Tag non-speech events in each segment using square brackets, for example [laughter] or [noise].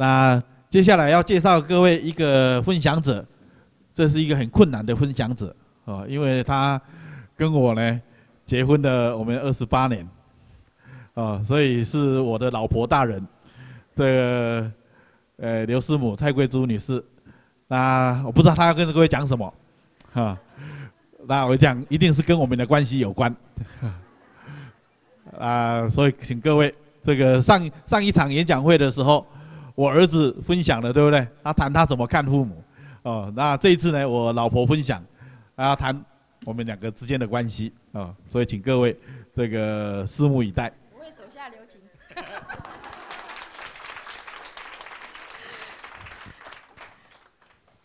那接下来要介绍各位一个分享者，这是一个很困难的分享者哦，因为他跟我呢结婚了我们二十八年，哦，所以是我的老婆大人，这个呃刘师母蔡桂珠女士。那我不知道她要跟各位讲什么，哈，那我讲一定是跟我们的关系有关，[laughs] 啊，所以请各位，这个上上一场演讲会的时候，我儿子分享了，对不对？他谈他怎么看父母，哦，那这一次呢，我老婆分享，啊，谈我们两个之间的关系，啊，所以请各位这个拭目以待。我会手下留情。[laughs]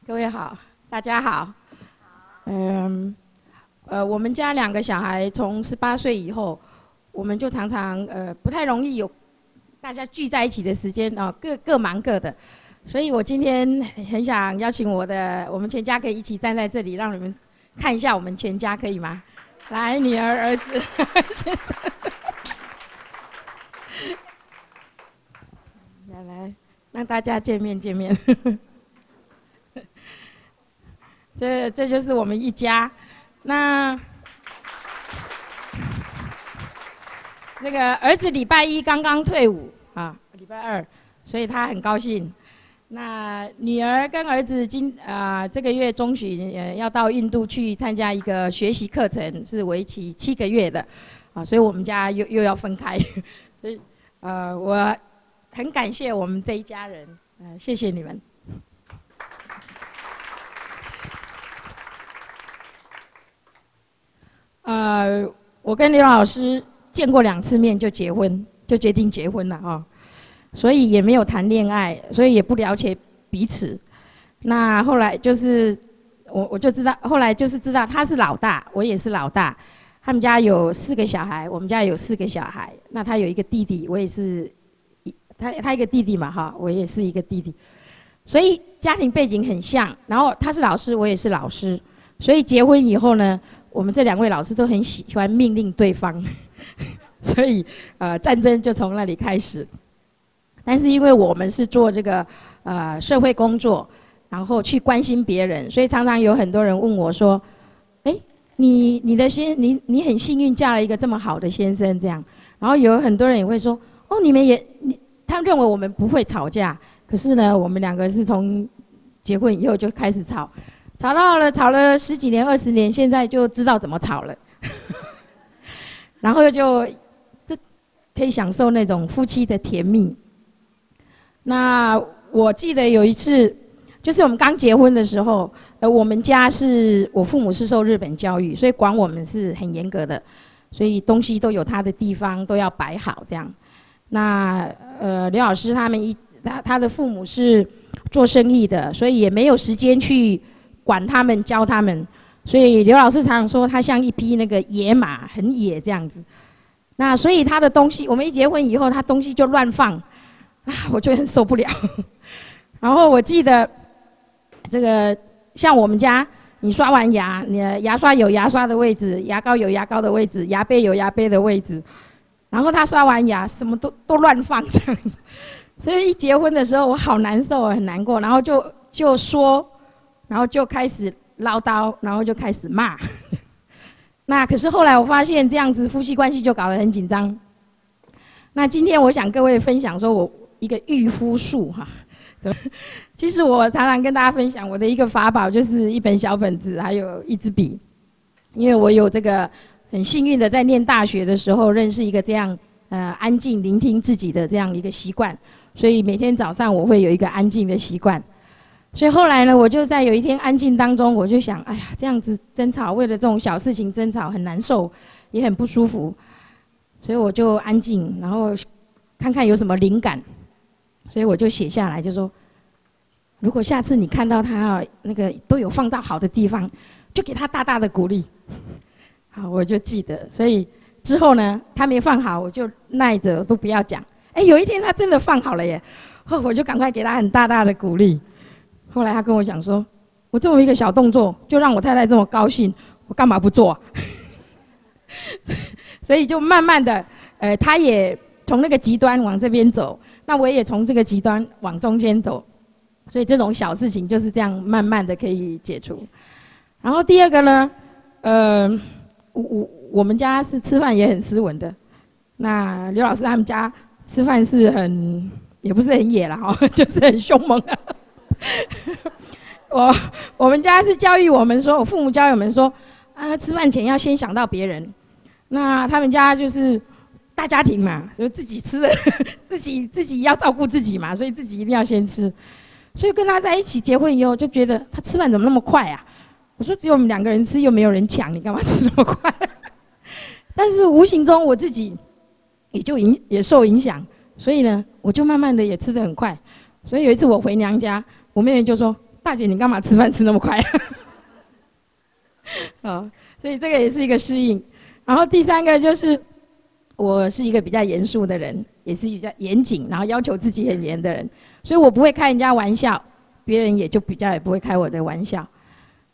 各位好，大家好。嗯，呃，我们家两个小孩从十八岁以后，我们就常常呃不太容易有大家聚在一起的时间啊，各各忙各的。所以我今天 [laughs] 很想邀请我的，我们全家可以一起站在这里，让你们看一下我们全家，可以吗？来，女儿、儿子、[laughs] 先生，来来，让大家见面见面。[laughs] 这这就是我们一家，那那个儿子礼拜一刚刚退伍啊，礼拜二，所以他很高兴。那女儿跟儿子今啊这个月中旬要到印度去参加一个学习课程，是为期七个月的，啊，所以我们家又又要分开，[laughs] 所以呃我很感谢我们这一家人，嗯，谢谢你们。呃，我跟刘老师见过两次面就结婚，就决定结婚了哈、哦，所以也没有谈恋爱，所以也不了解彼此。那后来就是我我就知道，后来就是知道他是老大，我也是老大。他们家有四个小孩，我们家有四个小孩。那他有一个弟弟，我也是，他他一个弟弟嘛哈，我也是一个弟弟，所以家庭背景很像。然后他是老师，我也是老师，所以结婚以后呢。我们这两位老师都很喜欢命令对方，[laughs] 所以呃战争就从那里开始。但是因为我们是做这个呃社会工作，然后去关心别人，所以常常有很多人问我说：“哎，你你的先你你很幸运嫁了一个这么好的先生这样。”然后有很多人也会说：“哦，你们也你他们认为我们不会吵架，可是呢，我们两个是从结婚以后就开始吵。”吵到了，吵了十几年、二十年，现在就知道怎么吵了。然后就这可以享受那种夫妻的甜蜜。那我记得有一次，就是我们刚结婚的时候，呃，我们家是我父母是受日本教育，所以管我们是很严格的，所以东西都有他的地方，都要摆好这样。那呃，刘老师他们一他他的父母是做生意的，所以也没有时间去。管他们，教他们，所以刘老师常常说他像一匹那个野马，很野这样子。那所以他的东西，我们一结婚以后，他东西就乱放，啊，[laughs] 我就很受不了。[laughs] 然后我记得这个像我们家，你刷完牙，你牙刷有牙刷的位置，牙膏有牙膏的位置，牙杯有牙杯的位置。然后他刷完牙，什么都 [laughs] 都乱放这样子。所以一结婚的时候，我好难受啊，很难过。然后就就说。然后就开始唠叨，然后就开始骂。[laughs] 那可是后来我发现这样子夫妻关系就搞得很紧张。那今天我想各位分享说我一个御夫术哈。[laughs] 其实我常常跟大家分享我的一个法宝就是一本小本子，还有一支笔。因为我有这个很幸运的在念大学的时候认识一个这样呃安静聆听自己的这样一个习惯，所以每天早上我会有一个安静的习惯。所以后来呢，我就在有一天安静当中，我就想，哎呀，这样子争吵，为了这种小事情争吵，很难受，也很不舒服。所以我就安静，然后看看有什么灵感。所以我就写下来，就说，如果下次你看到他啊，那个都有放到好的地方，就给他大大的鼓励。好，我就记得。所以之后呢，他没放好，我就耐着都不要讲。哎，有一天他真的放好了耶，我就赶快给他很大大的鼓励。后来他跟我讲说：“我这么一个小动作，就让我太太这么高兴，我干嘛不做？” [laughs] 所以就慢慢的，呃，他也从那个极端往这边走。那我也从这个极端往中间走，所以这种小事情就是这样慢慢的可以解除。然后第二个呢，呃，我我我们家是吃饭也很斯文的，那刘老师他们家吃饭是很也不是很野了哈，[laughs] 就是很凶猛的。[laughs] 我我们家是教育我们说，我父母教育我们说，啊，吃饭前要先想到别人。那他们家就是大家庭嘛，就自己吃的，[laughs] 自己自己要照顾自己嘛，所以自己一定要先吃。所以跟他在一起结婚以后，就觉得他吃饭怎么那么快啊？我说只有我们两个人吃，又没有人抢，你干嘛吃那么快？[laughs] 但是无形中我自己也就影也受影响，所以呢，我就慢慢的也吃得很快。所以有一次我回娘家，我妹妹就说：“大姐，你干嘛吃饭吃那么快？” [laughs] 啊，所以这个也是一个适应。然后第三个就是，我是一个比较严肃的人，也是比较严谨，然后要求自己很严的人，所以我不会开人家玩笑，别人也就比较也不会开我的玩笑。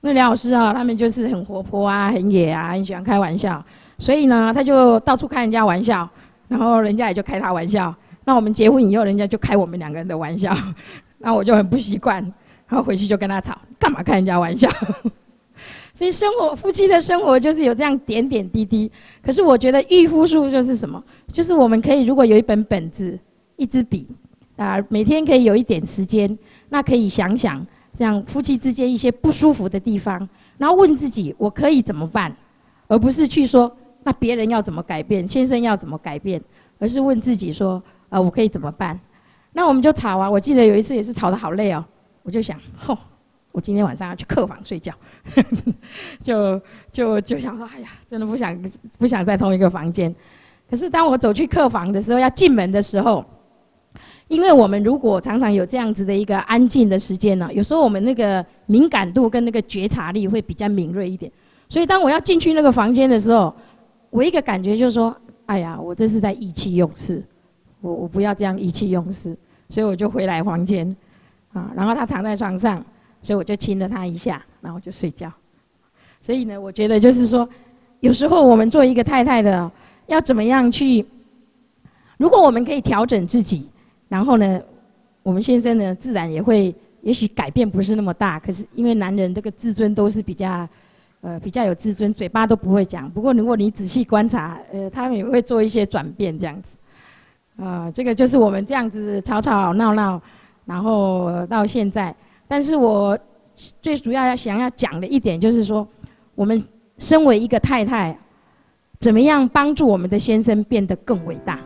那梁老师啊，他们就是很活泼啊，很野啊，很喜欢开玩笑，所以呢，他就到处开人家玩笑，然后人家也就开他玩笑。那我们结婚以后，人家就开我们两个人的玩笑，那我就很不习惯，然后回去就跟他吵，干嘛开人家玩笑？[laughs] 所以生活，夫妻的生活就是有这样点点滴滴。可是我觉得驭夫术就是什么？就是我们可以如果有一本本子、一支笔，啊，每天可以有一点时间，那可以想想这样夫妻之间一些不舒服的地方，然后问自己我可以怎么办，而不是去说那别人要怎么改变，先生要怎么改变，而是问自己说啊，我可以怎么办？那我们就吵啊！我记得有一次也是吵得好累哦，我就想，吼。我今天晚上要去客房睡觉，[laughs] 就就就想说，哎呀，真的不想不想在同一个房间。可是当我走去客房的时候，要进门的时候，因为我们如果常常有这样子的一个安静的时间呢，有时候我们那个敏感度跟那个觉察力会比较敏锐一点。所以当我要进去那个房间的时候，我一个感觉就是说，哎呀，我这是在意气用事，我我不要这样意气用事，所以我就回来房间，啊，然后他躺在床上。所以我就亲了他一下，然后就睡觉。所以呢，我觉得就是说，有时候我们做一个太太的，要怎么样去？如果我们可以调整自己，然后呢，我们先生呢，自然也会，也许改变不是那么大。可是因为男人这个自尊都是比较，呃，比较有自尊，嘴巴都不会讲。不过如果你仔细观察，呃，他们也会做一些转变这样子。啊、这个就是我们这样子吵吵闹闹，然后到现在。但是我最主要要想要讲的一点就是说，我们身为一个太太，怎么样帮助我们的先生变得更伟大？